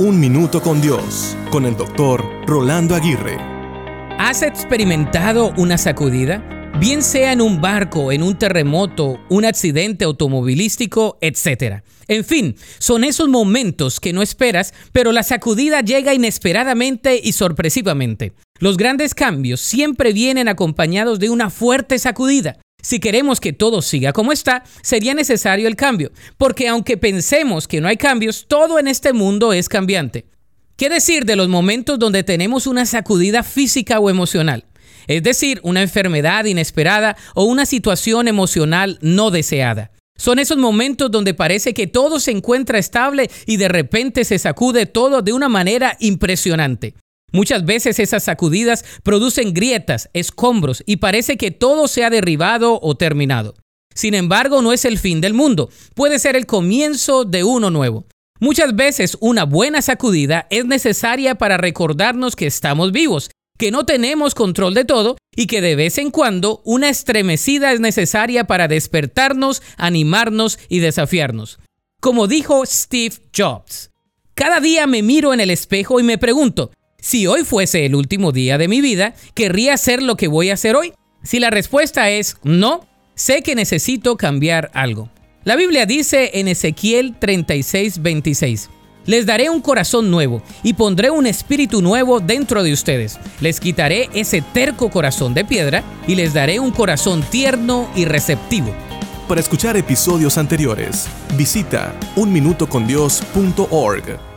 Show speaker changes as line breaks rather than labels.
Un Minuto con Dios, con el doctor Rolando Aguirre.
¿Has experimentado una sacudida? Bien sea en un barco, en un terremoto, un accidente automovilístico, etc. En fin, son esos momentos que no esperas, pero la sacudida llega inesperadamente y sorpresivamente. Los grandes cambios siempre vienen acompañados de una fuerte sacudida. Si queremos que todo siga como está, sería necesario el cambio, porque aunque pensemos que no hay cambios, todo en este mundo es cambiante. ¿Qué decir de los momentos donde tenemos una sacudida física o emocional? Es decir, una enfermedad inesperada o una situación emocional no deseada. Son esos momentos donde parece que todo se encuentra estable y de repente se sacude todo de una manera impresionante. Muchas veces esas sacudidas producen grietas, escombros y parece que todo se ha derribado o terminado. Sin embargo, no es el fin del mundo, puede ser el comienzo de uno nuevo. Muchas veces una buena sacudida es necesaria para recordarnos que estamos vivos, que no tenemos control de todo y que de vez en cuando una estremecida es necesaria para despertarnos, animarnos y desafiarnos. Como dijo Steve Jobs, cada día me miro en el espejo y me pregunto, si hoy fuese el último día de mi vida, ¿querría hacer lo que voy a hacer hoy? Si la respuesta es no, sé que necesito cambiar algo. La Biblia dice en Ezequiel 36, 26, les daré un corazón nuevo y pondré un espíritu nuevo dentro de ustedes. Les quitaré ese terco corazón de piedra y les daré un corazón tierno y receptivo.
Para escuchar episodios anteriores, visita unminutocondios.org.